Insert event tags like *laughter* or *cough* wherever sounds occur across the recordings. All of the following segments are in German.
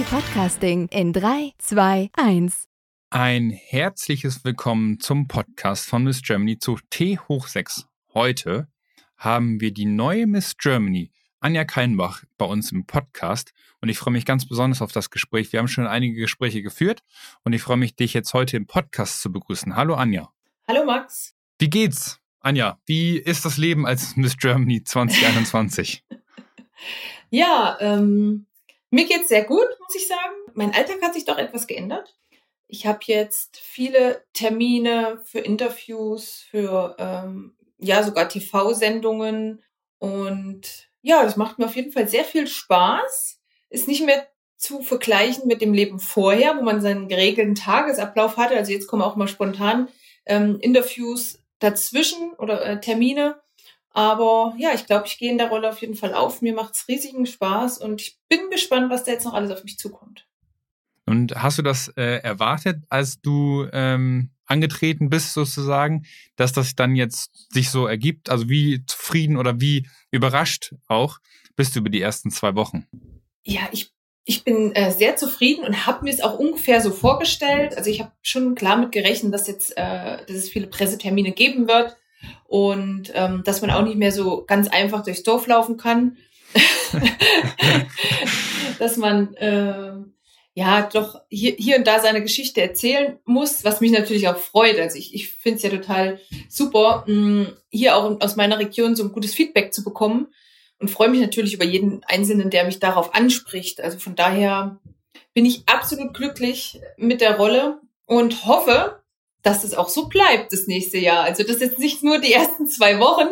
Podcasting in 3, 2, 1. Ein herzliches Willkommen zum Podcast von Miss Germany zu T hoch 6. Heute haben wir die neue Miss Germany, Anja Keinbach, bei uns im Podcast. Und ich freue mich ganz besonders auf das Gespräch. Wir haben schon einige Gespräche geführt und ich freue mich, dich jetzt heute im Podcast zu begrüßen. Hallo Anja. Hallo Max. Wie geht's? Anja, wie ist das Leben als Miss Germany *laughs* 2021? ja, ähm, mir geht's sehr gut, muss ich sagen. Mein Alltag hat sich doch etwas geändert. Ich habe jetzt viele Termine für Interviews, für ähm, ja sogar TV-Sendungen und ja, das macht mir auf jeden Fall sehr viel Spaß. Ist nicht mehr zu vergleichen mit dem Leben vorher, wo man seinen geregelten Tagesablauf hatte. Also jetzt kommen auch mal spontan ähm, Interviews dazwischen oder äh, Termine. Aber ja, ich glaube, ich gehe in der Rolle auf jeden Fall auf. Mir macht's riesigen Spaß und ich bin gespannt, was da jetzt noch alles auf mich zukommt. Und hast du das äh, erwartet, als du ähm, angetreten bist, sozusagen, dass das dann jetzt sich so ergibt? Also wie zufrieden oder wie überrascht auch bist du über die ersten zwei Wochen? Ja, ich, ich bin äh, sehr zufrieden und habe mir es auch ungefähr so vorgestellt. Also ich habe schon klar mit gerechnet, dass jetzt, äh, dass es viele Pressetermine geben wird und ähm, dass man auch nicht mehr so ganz einfach durchs Dorf laufen kann. *laughs* dass man äh, ja doch hier, hier und da seine Geschichte erzählen muss, was mich natürlich auch freut. Also ich, ich finde es ja total super, mh, hier auch aus meiner Region so ein gutes Feedback zu bekommen und freue mich natürlich über jeden Einzelnen, der mich darauf anspricht. Also von daher bin ich absolut glücklich mit der Rolle und hoffe, dass es auch so bleibt das nächste Jahr. Also dass jetzt nicht nur die ersten zwei Wochen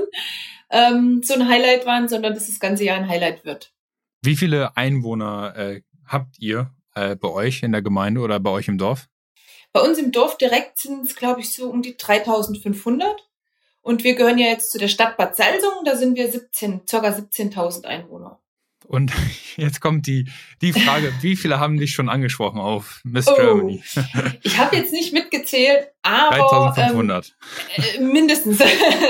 ähm, so ein Highlight waren, sondern dass das ganze Jahr ein Highlight wird. Wie viele Einwohner äh, habt ihr äh, bei euch in der Gemeinde oder bei euch im Dorf? Bei uns im Dorf direkt sind es, glaube ich, so um die 3500. Und wir gehören ja jetzt zu der Stadt Bad Salzung, da sind wir 17, ca. 17.000 Einwohner. Und *laughs* jetzt kommt die, die Frage, wie viele haben dich schon angesprochen auf Miss oh, Germany? *laughs* Ich habe jetzt nicht mitgezählt, aber 3500. Ähm, äh, mindestens.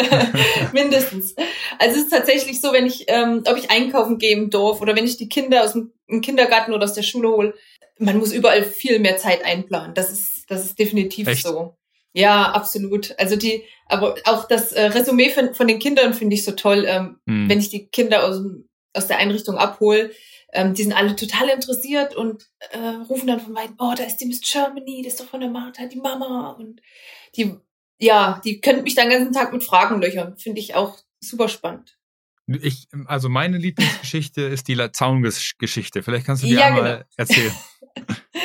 *laughs* mindestens. Also es ist tatsächlich so, wenn ich, ähm, ob ich einkaufen gehe im Dorf oder wenn ich die Kinder aus dem Kindergarten oder aus der Schule hole, man muss überall viel mehr Zeit einplanen. Das ist, das ist definitiv Echt? so. Ja, absolut. Also die, aber auch das äh, Resümee von, von den Kindern finde ich so toll, ähm, hm. wenn ich die Kinder aus dem aus der Einrichtung abhole, ähm, die sind alle total interessiert und äh, rufen dann von weitem, oh, da ist die Miss Germany, das ist doch von der Martha, die Mama. Und die, ja, die können mich dann den ganzen Tag mit Fragen löchern. Finde ich auch super spannend. Ich, also meine Lieblingsgeschichte ist die Zaungeschichte. Vielleicht kannst du die ja, einmal genau. erzählen. *laughs*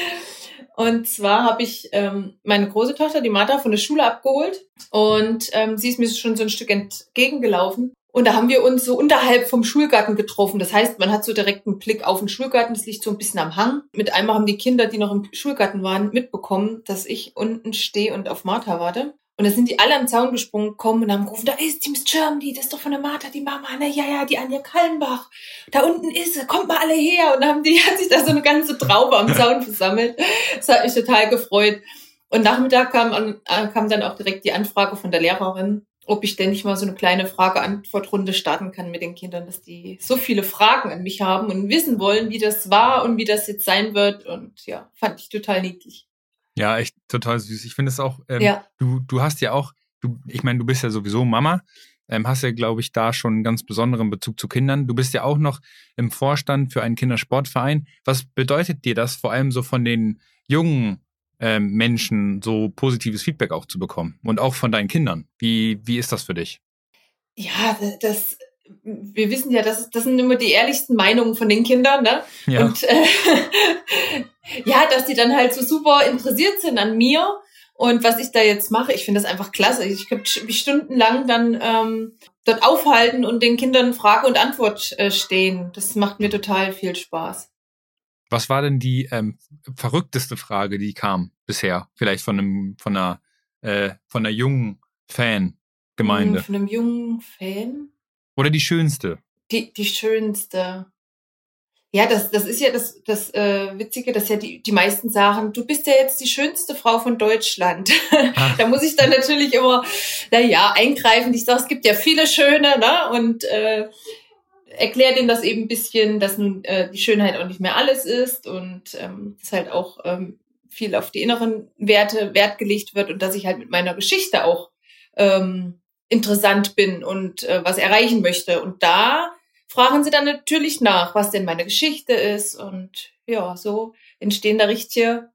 Und zwar habe ich ähm, meine große Tochter, die Martha, von der Schule abgeholt und ähm, sie ist mir schon so ein Stück entgegengelaufen und da haben wir uns so unterhalb vom Schulgarten getroffen. Das heißt, man hat so direkt einen Blick auf den Schulgarten. Das liegt so ein bisschen am Hang. Mit einmal haben die Kinder, die noch im Schulgarten waren, mitbekommen, dass ich unten stehe und auf Martha warte. Und da sind die alle am Zaun gesprungen, kommen und haben gerufen, da ist die Miss Germany, das ist doch von der Martha, die Mama, ne, ja, ja, die Anja Kallenbach. Da unten ist sie, kommt mal alle her. Und dann haben die, *laughs* hat sich da so eine ganze Traube am Zaun versammelt. Das hat mich total gefreut. Und Nachmittag kam, äh, kam dann auch direkt die Anfrage von der Lehrerin, ob ich denn nicht mal so eine kleine Frage-Antwort-Runde starten kann mit den Kindern, dass die so viele Fragen an mich haben und wissen wollen, wie das war und wie das jetzt sein wird. Und ja, fand ich total niedlich. Ja, echt total süß. Ich finde es auch, ähm, ja. du, du hast ja auch, du, ich meine, du bist ja sowieso Mama, ähm, hast ja, glaube ich, da schon einen ganz besonderen Bezug zu Kindern. Du bist ja auch noch im Vorstand für einen Kindersportverein. Was bedeutet dir das vor allem so von den jungen ähm, Menschen so positives Feedback auch zu bekommen und auch von deinen Kindern. Wie, wie ist das für dich? Ja, das, wir wissen ja, das, das sind immer die ehrlichsten Meinungen von den Kindern, ne? Ja. Und äh, *laughs* ja, dass die dann halt so super interessiert sind an mir und was ich da jetzt mache. Ich finde das einfach klasse. Ich könnte mich stundenlang dann ähm, dort aufhalten und den Kindern Frage und Antwort äh, stehen. Das macht mir total viel Spaß. Was war denn die ähm, verrückteste Frage, die kam bisher? Vielleicht von einem, von einer, äh, von einer jungen Fangemeinde. Von einem jungen Fan? Oder die schönste? Die, die schönste. Ja, das, das ist ja das, das äh, Witzige, dass ja die, die meisten sagen, du bist ja jetzt die schönste Frau von Deutschland. *laughs* da muss ich dann natürlich immer, na ja, eingreifen. Ich sage, es gibt ja viele schöne, ne? Und äh, erkläre denen das eben ein bisschen, dass nun äh, die Schönheit auch nicht mehr alles ist und ähm, dass halt auch ähm, viel auf die inneren Werte Wert gelegt wird und dass ich halt mit meiner Geschichte auch ähm, interessant bin und äh, was erreichen möchte. Und da fragen sie dann natürlich nach, was denn meine Geschichte ist. Und ja, so entstehen da richtige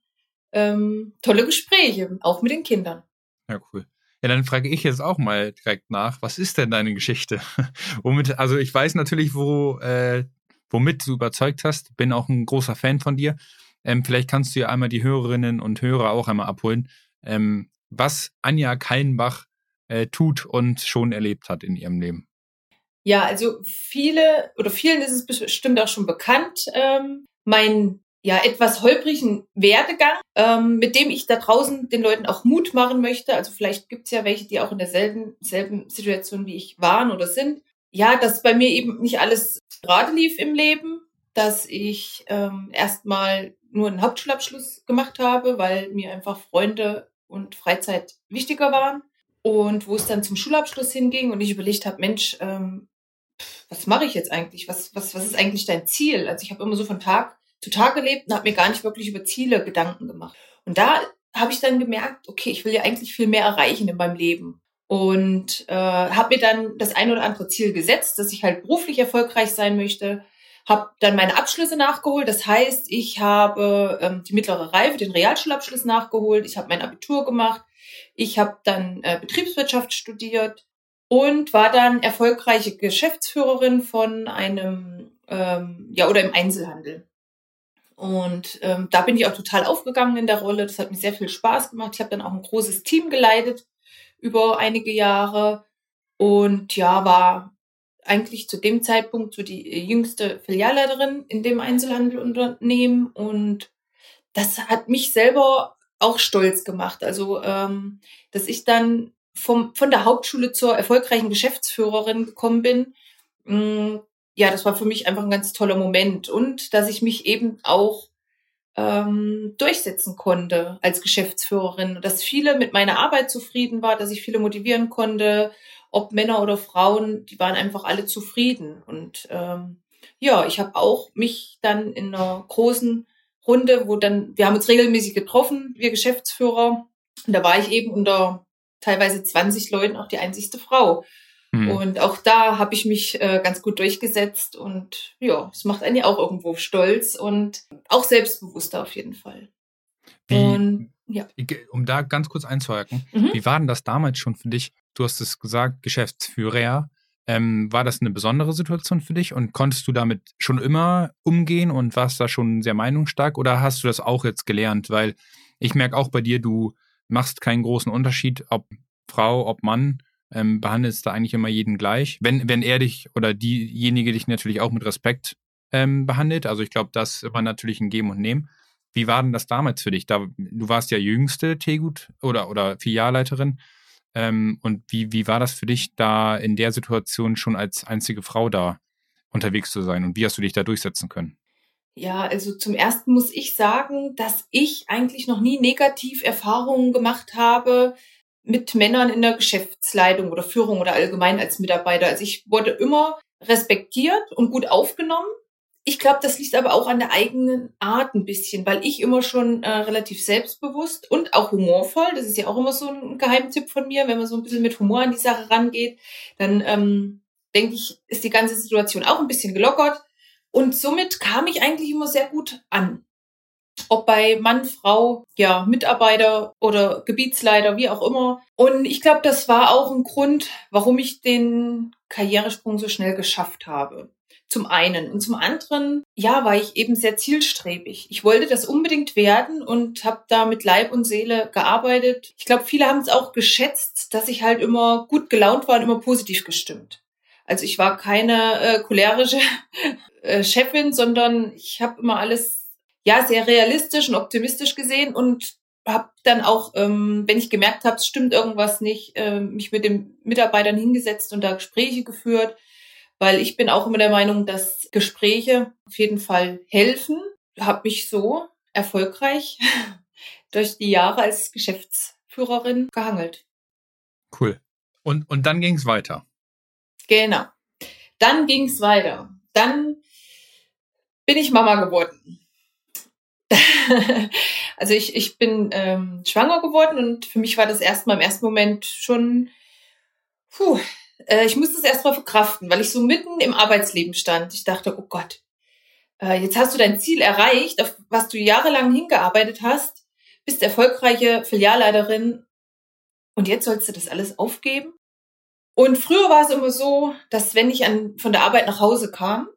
ähm, tolle Gespräche, auch mit den Kindern. Ja, cool. Ja, dann frage ich jetzt auch mal direkt nach, was ist denn deine Geschichte? *laughs* womit, also ich weiß natürlich, wo, äh, womit du überzeugt hast, bin auch ein großer Fan von dir. Ähm, vielleicht kannst du ja einmal die Hörerinnen und Hörer auch einmal abholen, ähm, was Anja Kallenbach äh, tut und schon erlebt hat in ihrem Leben. Ja, also viele oder vielen ist es bestimmt auch schon bekannt. Ähm, mein ja etwas holprigen Werdegang, ähm, mit dem ich da draußen den Leuten auch Mut machen möchte. Also vielleicht gibt's ja welche, die auch in derselben selben Situation wie ich waren oder sind. Ja, dass bei mir eben nicht alles gerade lief im Leben, dass ich ähm, erstmal nur einen Hauptschulabschluss gemacht habe, weil mir einfach Freunde und Freizeit wichtiger waren. Und wo es dann zum Schulabschluss hinging und ich überlegt habe, Mensch, ähm, was mache ich jetzt eigentlich? Was, was, was ist eigentlich dein Ziel? Also ich habe immer so von Tag Tag gelebt und habe mir gar nicht wirklich über Ziele Gedanken gemacht. Und da habe ich dann gemerkt, okay, ich will ja eigentlich viel mehr erreichen in meinem Leben. Und äh, habe mir dann das ein oder andere Ziel gesetzt, dass ich halt beruflich erfolgreich sein möchte. Habe dann meine Abschlüsse nachgeholt. Das heißt, ich habe ähm, die mittlere Reife, den Realschulabschluss nachgeholt. Ich habe mein Abitur gemacht. Ich habe dann äh, Betriebswirtschaft studiert und war dann erfolgreiche Geschäftsführerin von einem, ähm, ja, oder im Einzelhandel. Und ähm, da bin ich auch total aufgegangen in der Rolle. Das hat mir sehr viel Spaß gemacht. Ich habe dann auch ein großes Team geleitet über einige Jahre und ja, war eigentlich zu dem Zeitpunkt so die jüngste Filialleiterin in dem Einzelhandelunternehmen und das hat mich selber auch stolz gemacht. Also, ähm, dass ich dann vom, von der Hauptschule zur erfolgreichen Geschäftsführerin gekommen bin, mh, mm, ja, das war für mich einfach ein ganz toller Moment. Und dass ich mich eben auch ähm, durchsetzen konnte als Geschäftsführerin, dass viele mit meiner Arbeit zufrieden war, dass ich viele motivieren konnte, ob Männer oder Frauen, die waren einfach alle zufrieden. Und ähm, ja, ich habe auch mich dann in einer großen Runde, wo dann, wir haben uns regelmäßig getroffen, wir Geschäftsführer. Und da war ich eben unter teilweise 20 Leuten auch die einzigste Frau. Mhm. Und auch da habe ich mich äh, ganz gut durchgesetzt und ja, es macht einen ja auch irgendwo stolz und auch selbstbewusster auf jeden Fall. Wie, und, ja. Um da ganz kurz einzuhaken, mhm. wie war denn das damals schon für dich? Du hast es gesagt, Geschäftsführer. Ähm, war das eine besondere Situation für dich und konntest du damit schon immer umgehen und warst da schon sehr meinungsstark oder hast du das auch jetzt gelernt? Weil ich merke auch bei dir, du machst keinen großen Unterschied, ob Frau, ob Mann, ähm, behandelst da eigentlich immer jeden gleich. Wenn, wenn er dich oder diejenige dich natürlich auch mit Respekt ähm, behandelt. Also ich glaube, das war natürlich ein Geben und Nehmen. Wie war denn das damals für dich? Da, du warst ja jüngste Tegut oder, oder Filialleiterin. Ähm, und wie, wie war das für dich, da in der Situation schon als einzige Frau da unterwegs zu sein? Und wie hast du dich da durchsetzen können? Ja, also zum ersten muss ich sagen, dass ich eigentlich noch nie negativ Erfahrungen gemacht habe mit Männern in der Geschäftsleitung oder Führung oder allgemein als Mitarbeiter. Also ich wurde immer respektiert und gut aufgenommen. Ich glaube, das liegt aber auch an der eigenen Art ein bisschen, weil ich immer schon äh, relativ selbstbewusst und auch humorvoll, das ist ja auch immer so ein Geheimtipp von mir, wenn man so ein bisschen mit Humor an die Sache rangeht, dann ähm, denke ich, ist die ganze Situation auch ein bisschen gelockert. Und somit kam ich eigentlich immer sehr gut an ob bei Mann, Frau, ja, Mitarbeiter oder Gebietsleiter, wie auch immer. Und ich glaube, das war auch ein Grund, warum ich den Karrieresprung so schnell geschafft habe. Zum einen. Und zum anderen, ja, war ich eben sehr zielstrebig. Ich wollte das unbedingt werden und habe da mit Leib und Seele gearbeitet. Ich glaube, viele haben es auch geschätzt, dass ich halt immer gut gelaunt war und immer positiv gestimmt. Also ich war keine äh, cholerische *laughs* äh, Chefin, sondern ich habe immer alles ja sehr realistisch und optimistisch gesehen und habe dann auch, ähm, wenn ich gemerkt habe, es stimmt irgendwas nicht, äh, mich mit den Mitarbeitern hingesetzt und da Gespräche geführt, weil ich bin auch immer der Meinung, dass Gespräche auf jeden Fall helfen. Habe mich so erfolgreich *laughs* durch die Jahre als Geschäftsführerin gehangelt. Cool. Und, und dann ging es weiter. Genau. Dann ging es weiter. Dann bin ich Mama geworden. *laughs* also ich, ich bin ähm, schwanger geworden und für mich war das erstmal im ersten Moment schon, puh, äh, ich musste es erstmal verkraften, weil ich so mitten im Arbeitsleben stand. Ich dachte, oh Gott, äh, jetzt hast du dein Ziel erreicht, auf was du jahrelang hingearbeitet hast, bist erfolgreiche Filialleiterin und jetzt sollst du das alles aufgeben? Und früher war es immer so, dass wenn ich an, von der Arbeit nach Hause kam,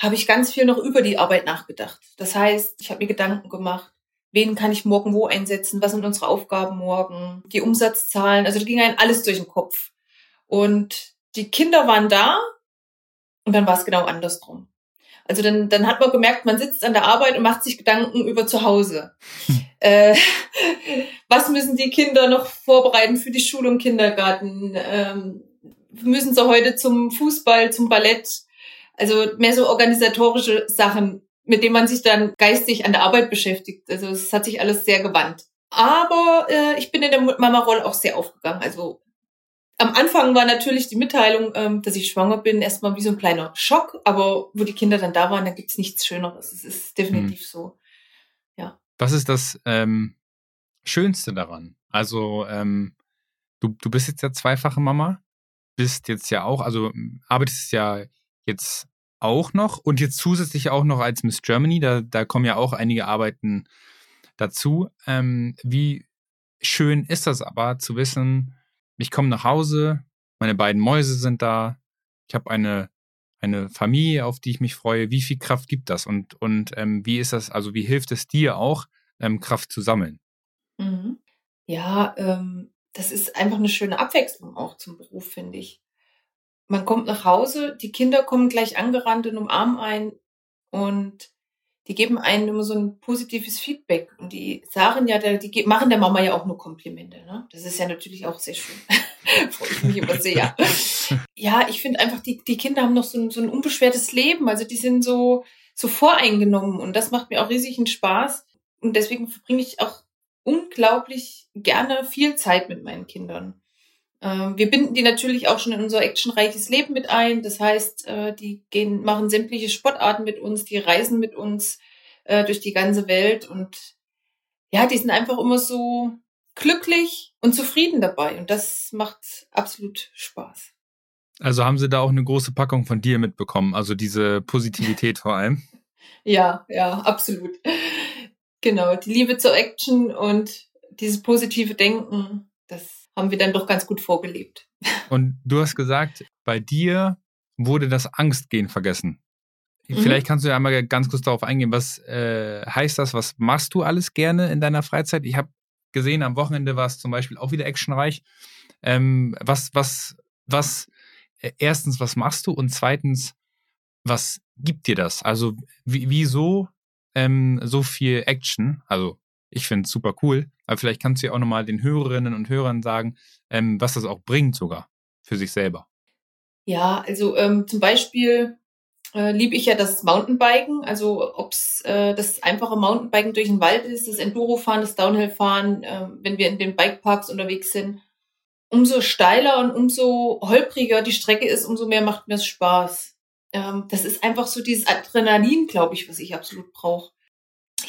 habe ich ganz viel noch über die Arbeit nachgedacht. Das heißt, ich habe mir Gedanken gemacht, wen kann ich morgen wo einsetzen, was sind unsere Aufgaben morgen, die Umsatzzahlen, also da ging einem alles durch den Kopf. Und die Kinder waren da und dann war es genau andersrum. Also dann, dann hat man gemerkt, man sitzt an der Arbeit und macht sich Gedanken über zu Hause. Hm. Äh, *laughs* was müssen die Kinder noch vorbereiten für die Schule und Kindergarten? Ähm, müssen sie heute zum Fußball, zum Ballett? Also mehr so organisatorische Sachen, mit denen man sich dann geistig an der Arbeit beschäftigt. Also es hat sich alles sehr gewandt. Aber äh, ich bin in der Mama-Rolle auch sehr aufgegangen. Also am Anfang war natürlich die Mitteilung, ähm, dass ich schwanger bin, erstmal wie so ein kleiner Schock. Aber wo die Kinder dann da waren, da gibt's nichts Schöneres. Es ist definitiv hm. so. Ja. Was ist das ähm, Schönste daran? Also ähm, du, du bist jetzt ja zweifache Mama, bist jetzt ja auch, also arbeitest ja jetzt auch noch und jetzt zusätzlich auch noch als Miss Germany, da, da kommen ja auch einige Arbeiten dazu. Ähm, wie schön ist das aber zu wissen, ich komme nach Hause, meine beiden Mäuse sind da, ich habe eine, eine Familie, auf die ich mich freue. Wie viel Kraft gibt das und, und ähm, wie ist das, also wie hilft es dir auch, ähm, Kraft zu sammeln? Mhm. Ja, ähm, das ist einfach eine schöne Abwechslung auch zum Beruf, finde ich man kommt nach Hause, die Kinder kommen gleich angerannt und umarmen einen und die geben einem immer so ein positives Feedback. Und die sagen ja, die machen der Mama ja auch nur Komplimente. Ne? Das ist ja natürlich auch sehr schön. *laughs* Freue ich mich immer sehr. ja, ich finde einfach, die, die Kinder haben noch so ein, so ein unbeschwertes Leben. Also die sind so, so voreingenommen und das macht mir auch riesigen Spaß. Und deswegen verbringe ich auch unglaublich gerne viel Zeit mit meinen Kindern. Ähm, wir binden die natürlich auch schon in unser actionreiches Leben mit ein. Das heißt, äh, die gehen, machen sämtliche Sportarten mit uns, die reisen mit uns äh, durch die ganze Welt und ja, die sind einfach immer so glücklich und zufrieden dabei und das macht absolut Spaß. Also haben Sie da auch eine große Packung von dir mitbekommen, also diese Positivität vor allem? *laughs* Ja, ja, absolut. Genau, die Liebe zur Action und dieses positive Denken, das haben wir dann doch ganz gut vorgelebt. Und du hast gesagt, bei dir wurde das Angstgehen vergessen. Mhm. Vielleicht kannst du ja einmal ganz kurz darauf eingehen, was äh, heißt das, was machst du alles gerne in deiner Freizeit? Ich habe gesehen, am Wochenende war es zum Beispiel auch wieder actionreich. Ähm, was, was, was, äh, erstens, was machst du? Und zweitens, was gibt dir das? Also, wieso ähm, so viel Action? Also, ich finde es super cool. Aber vielleicht kannst du ja auch nochmal den Hörerinnen und Hörern sagen, ähm, was das auch bringt sogar für sich selber. Ja, also ähm, zum Beispiel äh, liebe ich ja das Mountainbiken. Also ob's äh, das einfache Mountainbiken durch den Wald ist, das Endurofahren, das Downhillfahren, äh, wenn wir in den Bikeparks unterwegs sind. Umso steiler und umso holpriger die Strecke ist, umso mehr macht mir es Spaß. Ähm, das ist einfach so dieses Adrenalin, glaube ich, was ich absolut brauche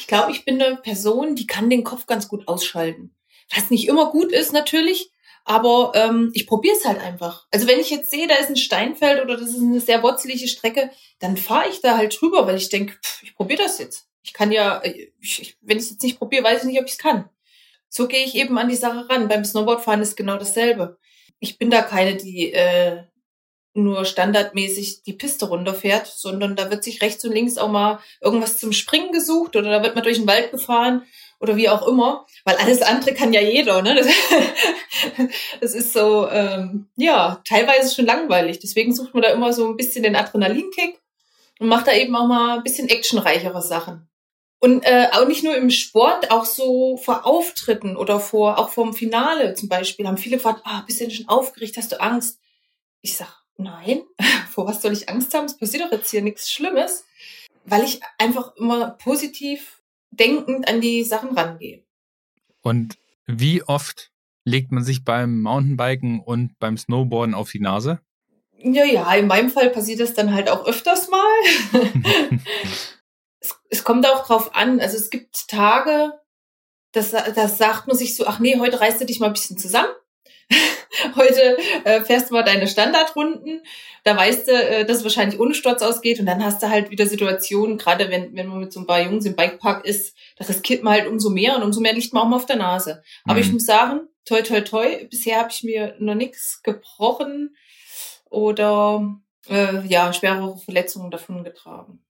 ich glaube, ich bin eine Person, die kann den Kopf ganz gut ausschalten. Was nicht immer gut ist natürlich, aber ähm, ich probiere es halt einfach. Also wenn ich jetzt sehe, da ist ein Steinfeld oder das ist eine sehr wurzelige Strecke, dann fahre ich da halt drüber, weil ich denke, ich probiere das jetzt. Ich kann ja, äh, ich, wenn ich es jetzt nicht probiere, weiß ich nicht, ob ich es kann. So gehe ich eben an die Sache ran. Beim Snowboardfahren ist genau dasselbe. Ich bin da keine, die äh, nur standardmäßig die Piste runterfährt, sondern da wird sich rechts und links auch mal irgendwas zum Springen gesucht oder da wird man durch den Wald gefahren oder wie auch immer, weil alles andere kann ja jeder. Ne? Das, *laughs* das ist so, ähm, ja, teilweise schon langweilig. Deswegen sucht man da immer so ein bisschen den Adrenalinkick und macht da eben auch mal ein bisschen actionreichere Sachen. Und äh, auch nicht nur im Sport, auch so vor Auftritten oder vor auch vorm Finale zum Beispiel haben viele gefragt, ah, bist du denn schon aufgeregt, hast du Angst? Ich sag, nein, *laughs* vor was soll ich Angst haben? Es passiert doch jetzt hier nichts Schlimmes, weil ich einfach immer positiv denkend an die Sachen rangehe. Und wie oft legt man sich beim Mountainbiken und beim Snowboarden auf die Nase? Ja, ja, in meinem Fall passiert das dann halt auch öfters mal. *laughs* es, es kommt auch drauf an. Also es gibt Tage, das, das sagt man sich so, ach nee, heute reißt du dich mal ein bisschen zusammen. *laughs* heute äh, fährst du mal deine Standardrunden. Da weißt du, äh, dass es wahrscheinlich ohne Sturz ausgeht. Und dann hast du halt wieder Situationen, gerade wenn, wenn man mit so ein paar Jungs im Bikepark ist, da riskiert man halt umso mehr und umso mehr liegt man auch mal auf der Nase. Aber mhm. ich muss sagen, toi, toi, toi, bisher habe ich mir noch nichts gebrochen oder äh, ja, schwere Verletzungen davon getragen.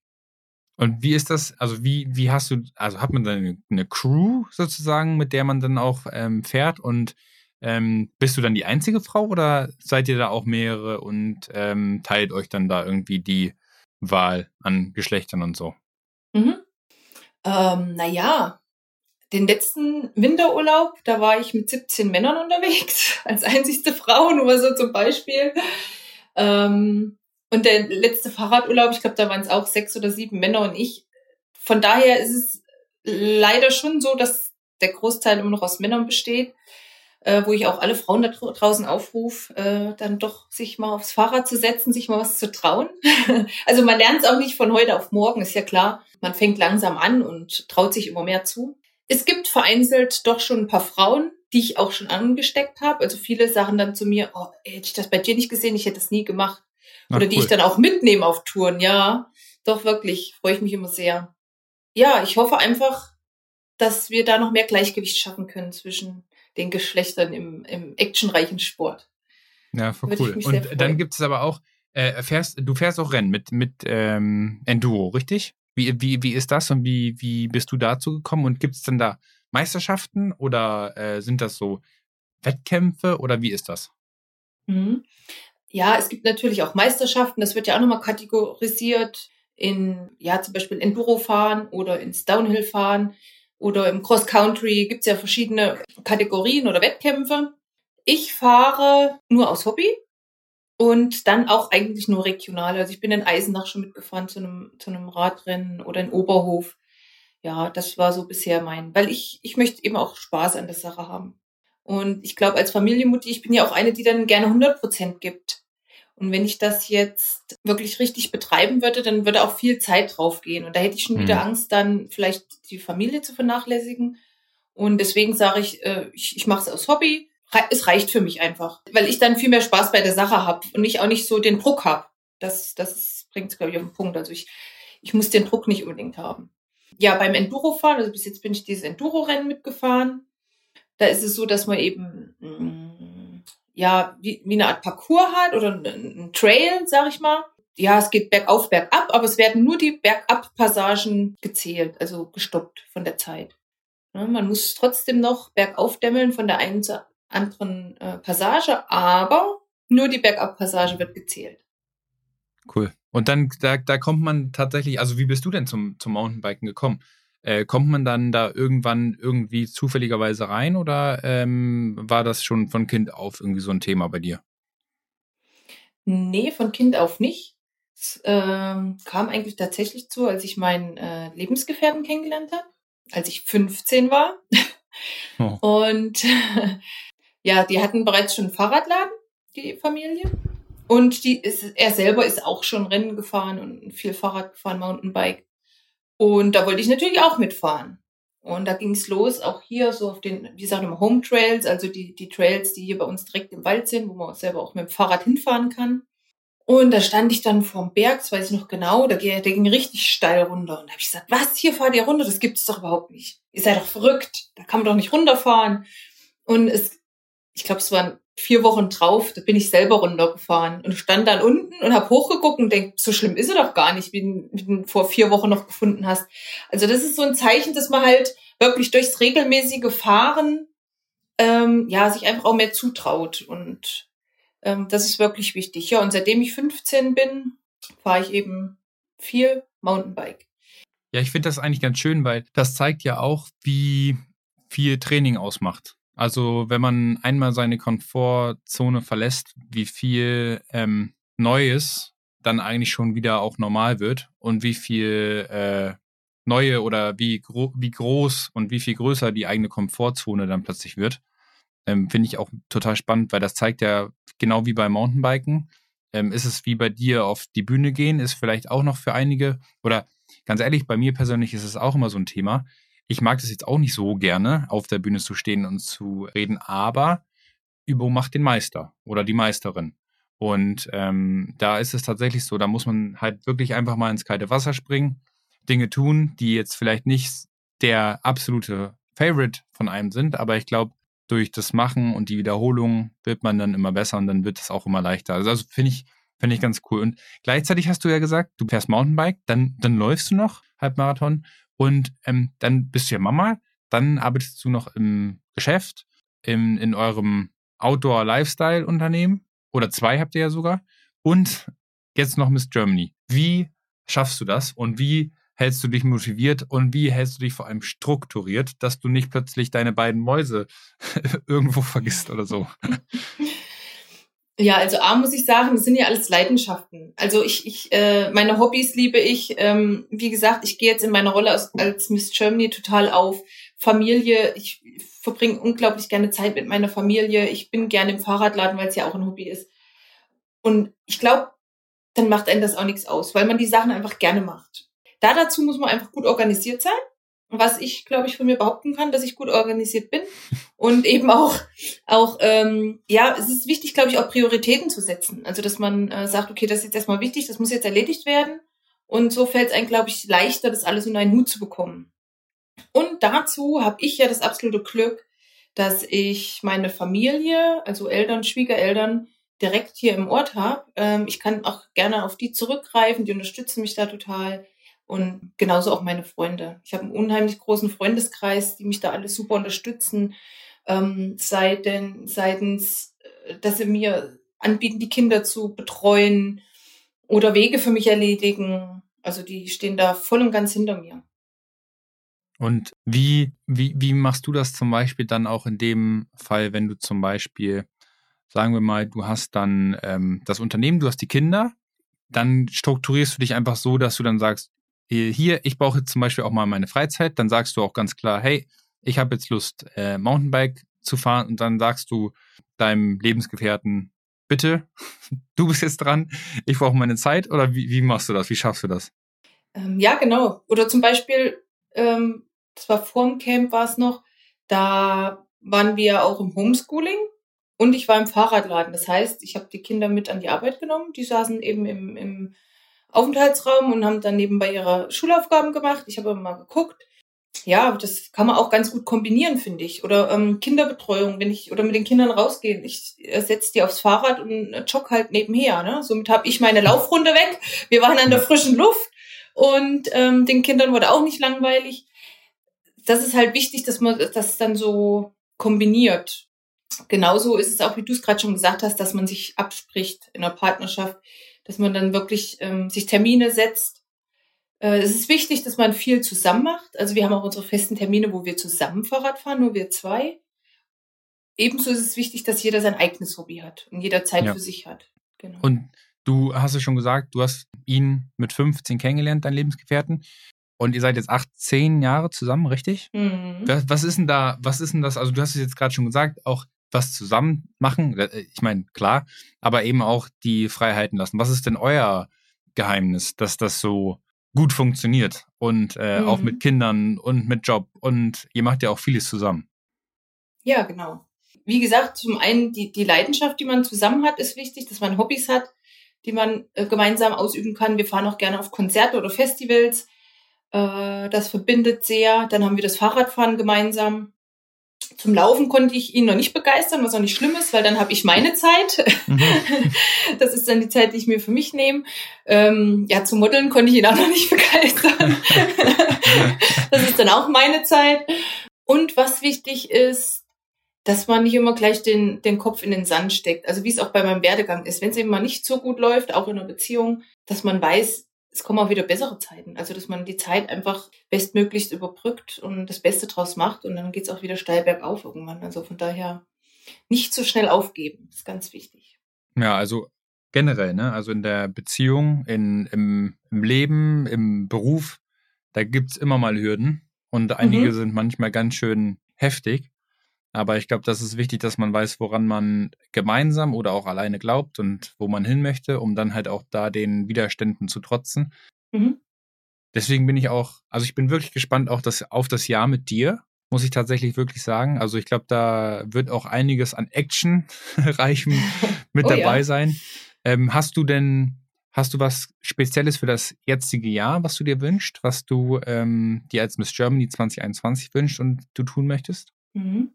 Und wie ist das, also wie, wie hast du, also hat man dann eine Crew sozusagen, mit der man dann auch ähm, fährt und ähm, bist du dann die einzige Frau oder seid ihr da auch mehrere und ähm, teilt euch dann da irgendwie die Wahl an Geschlechtern und so? Mhm. Ähm, naja, den letzten Winterurlaub, da war ich mit 17 Männern unterwegs, *laughs* als einzigste Frau, nur so zum Beispiel. Ähm, und der letzte Fahrradurlaub, ich glaube, da waren es auch sechs oder sieben Männer und ich. Von daher ist es leider schon so, dass der Großteil immer noch aus Männern besteht, äh, wo ich auch alle Frauen da draußen aufrufe, äh, dann doch sich mal aufs Fahrrad zu setzen, sich mal was zu trauen. *laughs* also man lernt es auch nicht von heute auf morgen, ist ja klar. Man fängt langsam an und traut sich immer mehr zu. Es gibt vereinzelt doch schon ein paar Frauen, die ich auch schon angesteckt habe. Also viele sagen dann zu mir, oh, hätte ich das bei dir nicht gesehen, ich hätte das nie gemacht. Ach, Oder die cool. ich dann auch mitnehme auf Touren. Ja, doch wirklich, freue ich mich immer sehr. Ja, ich hoffe einfach, dass wir da noch mehr Gleichgewicht schaffen können zwischen den Geschlechtern im, im actionreichen Sport. Ja, voll cool. Und dann gibt es aber auch, äh, fährst, du fährst auch Rennen mit, mit ähm, Enduro, richtig? Wie, wie, wie ist das und wie, wie bist du dazu gekommen? Und gibt es denn da Meisterschaften oder äh, sind das so Wettkämpfe oder wie ist das? Mhm. Ja, es gibt natürlich auch Meisterschaften. Das wird ja auch nochmal kategorisiert in, ja, zum Beispiel Enduro-Fahren oder ins Downhill-Fahren oder im Cross-Country gibt es ja verschiedene Kategorien oder Wettkämpfe. Ich fahre nur aus Hobby und dann auch eigentlich nur regional. Also ich bin in Eisenach schon mitgefahren zu einem, zu einem Radrennen oder in Oberhof. Ja, das war so bisher mein, weil ich, ich möchte eben auch Spaß an der Sache haben. Und ich glaube, als Familienmutti, ich bin ja auch eine, die dann gerne 100 Prozent gibt. Und wenn ich das jetzt wirklich richtig betreiben würde, dann würde auch viel Zeit draufgehen. Und da hätte ich schon mhm. wieder Angst, dann vielleicht die Familie zu vernachlässigen. Und deswegen sage ich, äh, ich, ich mache es aus Hobby es reicht für mich einfach, weil ich dann viel mehr Spaß bei der Sache habe und ich auch nicht so den Druck habe. Das, das bringt es, glaube ich, auf den Punkt. Also ich, ich muss den Druck nicht unbedingt haben. Ja, beim Enduro-Fahren, also bis jetzt bin ich dieses Enduro-Rennen mitgefahren. Da ist es so, dass man eben mm, ja wie, wie eine Art Parcours hat oder ein Trail, sag ich mal. Ja, es geht bergauf, bergab, aber es werden nur die Bergab-Passagen gezählt, also gestoppt von der Zeit. Ja, man muss trotzdem noch bergauf dämmeln von der einen zur anderen äh, Passage, aber nur die Backup-Passage wird gezählt. Cool. Und dann, da, da kommt man tatsächlich, also wie bist du denn zum, zum Mountainbiken gekommen? Äh, kommt man dann da irgendwann irgendwie zufälligerweise rein oder ähm, war das schon von Kind auf irgendwie so ein Thema bei dir? Nee, von Kind auf nicht. Es äh, kam eigentlich tatsächlich zu, als ich meinen äh, Lebensgefährten kennengelernt habe, als ich 15 war. Oh. *laughs* Und *laughs* ja, die hatten bereits schon einen Fahrradladen, die Familie. Und die ist, er selber ist auch schon Rennen gefahren und viel Fahrrad gefahren, Mountainbike. Und da wollte ich natürlich auch mitfahren. Und da ging es los, auch hier so auf den, wie gesagt, im Home Trails, also die, die Trails, die hier bei uns direkt im Wald sind, wo man selber auch mit dem Fahrrad hinfahren kann. Und da stand ich dann vorm Berg, das weiß ich noch genau, da, der ging richtig steil runter. Und da habe ich gesagt, was, hier fahrt ihr runter? Das gibt es doch überhaupt nicht. Ihr seid doch verrückt, da kann man doch nicht runterfahren. Und es ich glaube, es waren vier Wochen drauf, da bin ich selber runtergefahren und stand dann unten und habe hochgeguckt und denk, so schlimm ist er doch gar nicht, wie du vor vier Wochen noch gefunden hast. Also das ist so ein Zeichen, dass man halt wirklich durchs regelmäßige Fahren ähm, ja sich einfach auch mehr zutraut und ähm, das ist wirklich wichtig. Ja, und seitdem ich 15 bin, fahre ich eben viel Mountainbike. Ja, ich finde das eigentlich ganz schön, weil das zeigt ja auch, wie viel Training ausmacht. Also wenn man einmal seine Komfortzone verlässt, wie viel ähm, Neues dann eigentlich schon wieder auch normal wird und wie viel äh, neue oder wie, gro wie groß und wie viel größer die eigene Komfortzone dann plötzlich wird. Ähm, Finde ich auch total spannend, weil das zeigt ja genau wie beim Mountainbiken. Ähm, ist es wie bei dir auf die Bühne gehen, ist vielleicht auch noch für einige oder ganz ehrlich, bei mir persönlich ist es auch immer so ein Thema. Ich mag das jetzt auch nicht so gerne, auf der Bühne zu stehen und zu reden, aber Übung macht den Meister oder die Meisterin. Und ähm, da ist es tatsächlich so, da muss man halt wirklich einfach mal ins kalte Wasser springen, Dinge tun, die jetzt vielleicht nicht der absolute Favorite von einem sind, aber ich glaube, durch das Machen und die Wiederholung wird man dann immer besser und dann wird es auch immer leichter. Also, also finde ich, finde ich ganz cool. Und gleichzeitig hast du ja gesagt, du fährst Mountainbike, dann, dann läufst du noch Halbmarathon und ähm, dann bist du ja Mama, dann arbeitest du noch im Geschäft, im, in eurem Outdoor-Lifestyle-Unternehmen oder zwei habt ihr ja sogar und jetzt noch Miss Germany. Wie schaffst du das und wie hältst du dich motiviert und wie hältst du dich vor allem strukturiert, dass du nicht plötzlich deine beiden Mäuse *laughs* irgendwo vergisst oder so? *laughs* Ja, also A muss ich sagen, das sind ja alles Leidenschaften. Also ich, ich äh, meine Hobbys liebe ich. Ähm, wie gesagt, ich gehe jetzt in meiner Rolle als, als Miss Germany total auf. Familie, ich verbringe unglaublich gerne Zeit mit meiner Familie. Ich bin gerne im Fahrradladen, weil es ja auch ein Hobby ist. Und ich glaube, dann macht einem das auch nichts aus, weil man die Sachen einfach gerne macht. Da dazu muss man einfach gut organisiert sein was ich, glaube ich, von mir behaupten kann, dass ich gut organisiert bin und eben auch, auch ähm, ja, es ist wichtig, glaube ich, auch Prioritäten zu setzen. Also, dass man äh, sagt, okay, das ist jetzt erstmal wichtig, das muss jetzt erledigt werden. Und so fällt es einem, glaube ich, leichter, das alles in einen Hut zu bekommen. Und dazu habe ich ja das absolute Glück, dass ich meine Familie, also Eltern, Schwiegereltern, direkt hier im Ort habe. Ähm, ich kann auch gerne auf die zurückgreifen, die unterstützen mich da total. Und genauso auch meine Freunde. Ich habe einen unheimlich großen Freundeskreis, die mich da alle super unterstützen. Ähm, seiten, seitens, äh, dass sie mir anbieten, die Kinder zu betreuen oder Wege für mich erledigen. Also die stehen da voll und ganz hinter mir. Und wie, wie, wie machst du das zum Beispiel dann auch in dem Fall, wenn du zum Beispiel, sagen wir mal, du hast dann ähm, das Unternehmen, du hast die Kinder, dann strukturierst du dich einfach so, dass du dann sagst, hier, ich brauche jetzt zum Beispiel auch mal meine Freizeit, dann sagst du auch ganz klar, hey, ich habe jetzt Lust, äh, Mountainbike zu fahren. Und dann sagst du deinem Lebensgefährten, bitte, *laughs* du bist jetzt dran, ich brauche meine Zeit. Oder wie, wie machst du das, wie schaffst du das? Ähm, ja, genau. Oder zum Beispiel, ähm, das war vor dem Camp war es noch, da waren wir auch im Homeschooling und ich war im Fahrradladen. Das heißt, ich habe die Kinder mit an die Arbeit genommen, die saßen eben im, im Aufenthaltsraum und haben dann nebenbei ihre Schulaufgaben gemacht. Ich habe mal geguckt. Ja, das kann man auch ganz gut kombinieren, finde ich. Oder ähm, Kinderbetreuung, wenn ich oder mit den Kindern rausgehe. Ich äh, setze die aufs Fahrrad und äh, jogge halt nebenher. Ne? Somit habe ich meine Laufrunde *laughs* weg. Wir waren an der frischen Luft und ähm, den Kindern wurde auch nicht langweilig. Das ist halt wichtig, dass man das dann so kombiniert. Genauso ist es auch, wie du es gerade schon gesagt hast, dass man sich abspricht in der Partnerschaft dass man dann wirklich ähm, sich Termine setzt. Äh, es ist wichtig, dass man viel zusammen macht. Also wir haben auch unsere festen Termine, wo wir zusammen Fahrrad fahren, nur wir zwei. Ebenso ist es wichtig, dass jeder sein eigenes Hobby hat und jeder Zeit ja. für sich hat. Genau. Und du hast es schon gesagt, du hast ihn mit 15 kennengelernt, deinen Lebensgefährten. Und ihr seid jetzt 18 Jahre zusammen, richtig? Mhm. Was ist denn da, was ist denn das? Also, du hast es jetzt gerade schon gesagt, auch was zusammen machen? Äh, ich meine, klar, aber eben auch die Freiheiten lassen. Was ist denn euer Geheimnis, dass das so gut funktioniert und äh, mhm. auch mit Kindern und mit Job und ihr macht ja auch vieles zusammen. Ja, genau. Wie gesagt, zum einen die, die Leidenschaft, die man zusammen hat, ist wichtig, dass man Hobbys hat, die man äh, gemeinsam ausüben kann. Wir fahren auch gerne auf Konzerte oder Festivals. Äh, das verbindet sehr. Dann haben wir das Fahrradfahren gemeinsam. Zum Laufen konnte ich ihn noch nicht begeistern, was auch nicht schlimm ist, weil dann habe ich meine Zeit. Mhm. *laughs* Das ist dann die Zeit, die ich mir für mich nehme. Ähm, ja, zum Modeln konnte ich ihn auch noch nicht *laughs* begeistern. das ist dann auch meine Zeit. Und was wichtig ist, dass man nicht immer gleich den, den Kopf in den Sand steckt. Also wie es auch bei meinem Werdegang ist. Wenn es eben mal nicht so gut läuft, auch in einer Beziehung, dass man weiß, es kommen auch wieder bessere Zeiten. Also, dass man die Zeit einfach bestmöglichst überbrückt und das Beste draus macht und dann geht es auch wieder steil bergauf irgendwann. Also von daher nicht so schnell aufgeben, ist ganz wichtig. Ja, also generell, ne? Also in der Beziehung, in, im, im Leben, im Beruf, da gibt es immer mal Hürden und einige mhm. sind manchmal ganz schön heftig. Aber ich glaube, das ist wichtig, dass man weiß, woran man gemeinsam oder auch alleine glaubt und wo man hin möchte, um dann halt auch da den Widerständen zu trotzen. Mhm. Deswegen bin ich auch, also ich bin wirklich gespannt auch das, auf das Jahr mit dir, muss ich tatsächlich wirklich sagen. Also ich glaube, da wird auch einiges an Action *laughs* reichem *laughs* mit oh, dabei ja. sein. Ähm, hast du denn, hast du was Spezielles für das jetzige Jahr, was du dir wünschst, was du ähm, dir als Miss Germany 2021 wünschst und du tun möchtest? Mhm.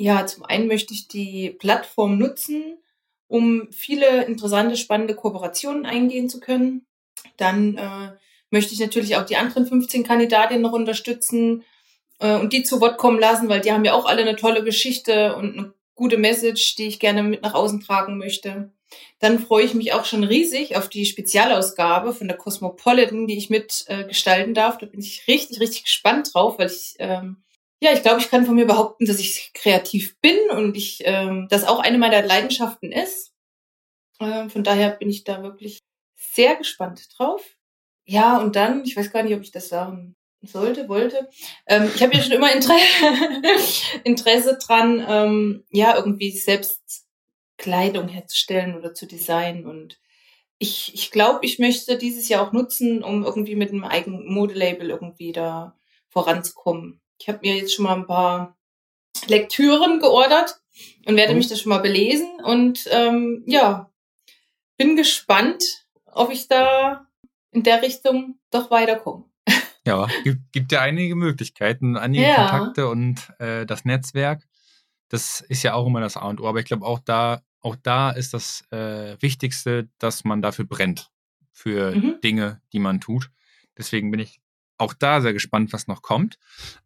Ja, zum einen möchte ich die Plattform nutzen, um viele interessante, spannende Kooperationen eingehen zu können. Dann äh, möchte ich natürlich auch die anderen 15 Kandidatinnen noch unterstützen äh, und die zu Wort kommen lassen, weil die haben ja auch alle eine tolle Geschichte und eine gute Message, die ich gerne mit nach außen tragen möchte. Dann freue ich mich auch schon riesig auf die Spezialausgabe von der Cosmopolitan, die ich mit äh, darf. Da bin ich richtig, richtig gespannt drauf, weil ich ähm, ja, ich glaube, ich kann von mir behaupten, dass ich kreativ bin und ich ähm, das auch eine meiner Leidenschaften ist. Ähm, von daher bin ich da wirklich sehr gespannt drauf. Ja, und dann, ich weiß gar nicht, ob ich das sagen sollte, wollte. Ähm, ich habe ja schon immer Inter *laughs* Interesse dran, ähm, ja, irgendwie selbst Kleidung herzustellen oder zu designen. Und ich, ich glaube, ich möchte dieses Jahr auch nutzen, um irgendwie mit einem eigenen Modelabel irgendwie da voranzukommen. Ich habe mir jetzt schon mal ein paar Lektüren geordert und werde mich das schon mal belesen. Und ähm, ja, bin gespannt, ob ich da in der Richtung doch weiterkomme. Ja, gibt, gibt ja einige Möglichkeiten, einige ja. Kontakte und äh, das Netzwerk. Das ist ja auch immer das A und O. Aber ich glaube, auch da, auch da ist das äh, Wichtigste, dass man dafür brennt, für mhm. Dinge, die man tut. Deswegen bin ich auch da sehr gespannt, was noch kommt.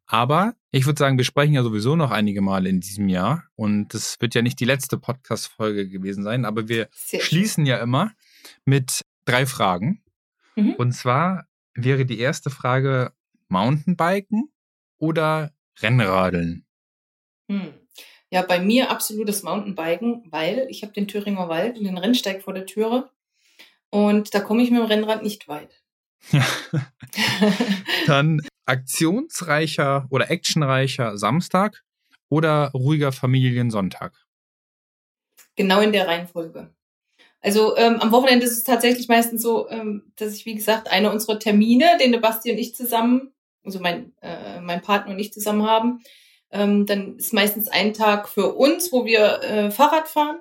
Aber ich würde sagen, wir sprechen ja sowieso noch einige Male in diesem Jahr. Und das wird ja nicht die letzte Podcast-Folge gewesen sein, aber wir sehr schließen ja immer mit drei Fragen. Mhm. Und zwar wäre die erste Frage Mountainbiken oder Rennradeln? Hm. Ja, bei mir absolutes Mountainbiken, weil ich habe den Thüringer Wald und den Rennsteig vor der Türe. Und da komme ich mit dem Rennrad nicht weit. *laughs* Dann aktionsreicher oder actionreicher Samstag oder ruhiger Familiensonntag? Genau in der Reihenfolge. Also ähm, am Wochenende ist es tatsächlich meistens so, ähm, dass ich, wie gesagt, einer unserer Termine, den Basti und ich zusammen, also mein, äh, mein Partner und ich zusammen haben, ähm, dann ist meistens ein Tag für uns, wo wir äh, Fahrrad fahren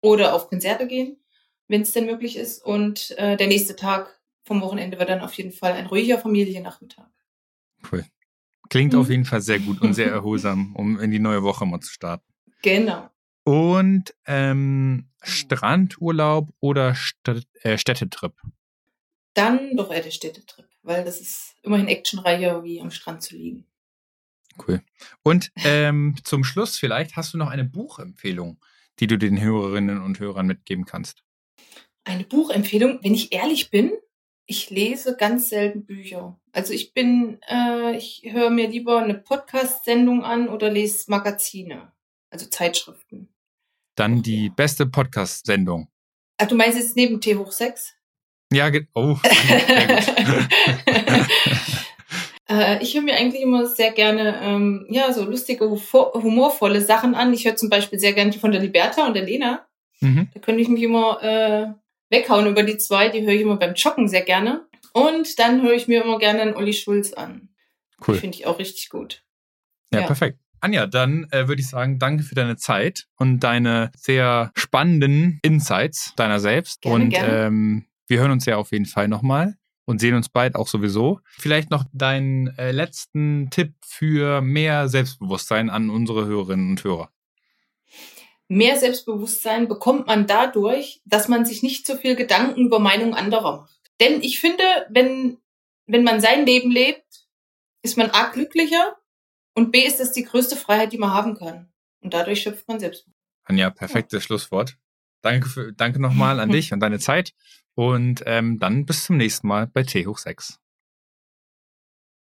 oder auf Konzerte gehen, wenn es denn möglich ist. Und äh, der nächste Tag vom Wochenende wird dann auf jeden Fall ein ruhiger Familiennachmittag. Cool. Klingt mhm. auf jeden Fall sehr gut und sehr *laughs* erholsam, um in die neue Woche mal zu starten. Genau. Und ähm, Strandurlaub oder St äh, Städtetrip? Dann doch eher der Städtetrip, weil das ist immerhin actionreicher, wie am Strand zu liegen. Cool. Und ähm, zum Schluss vielleicht hast du noch eine Buchempfehlung, die du den Hörerinnen und Hörern mitgeben kannst. Eine Buchempfehlung, wenn ich ehrlich bin, ich lese ganz selten Bücher. Also ich bin, äh, ich höre mir lieber eine Podcast-Sendung an oder lese Magazine, also Zeitschriften. Dann die beste Podcast-Sendung. Ach, du meinst jetzt neben T hoch 6? Ja, oh, *laughs* *laughs* *laughs* äh, ich höre mir eigentlich immer sehr gerne ähm, ja so lustige, humorvolle Sachen an. Ich höre zum Beispiel sehr gerne die von der Liberta und der Lena. Mhm. Da könnte ich mich immer äh, weghauen über die zwei. Die höre ich immer beim Joggen sehr gerne. Und dann höre ich mir immer gerne einen Olli Schulz an. Cool. Finde ich auch richtig gut. Ja, ja. perfekt. Anja, dann äh, würde ich sagen, danke für deine Zeit und deine sehr spannenden Insights deiner selbst. Gerne, und gerne. Ähm, wir hören uns ja auf jeden Fall nochmal und sehen uns bald auch sowieso. Vielleicht noch deinen äh, letzten Tipp für mehr Selbstbewusstsein an unsere Hörerinnen und Hörer mehr Selbstbewusstsein bekommt man dadurch, dass man sich nicht so viel Gedanken über Meinungen anderer macht. Denn ich finde, wenn, wenn man sein Leben lebt, ist man A glücklicher und B ist das die größte Freiheit, die man haben kann. Und dadurch schöpft man Selbstbewusstsein. Anja, perfektes ja. Schlusswort. Danke, für, danke nochmal an *laughs* dich und deine Zeit. Und ähm, dann bis zum nächsten Mal bei T hoch 6.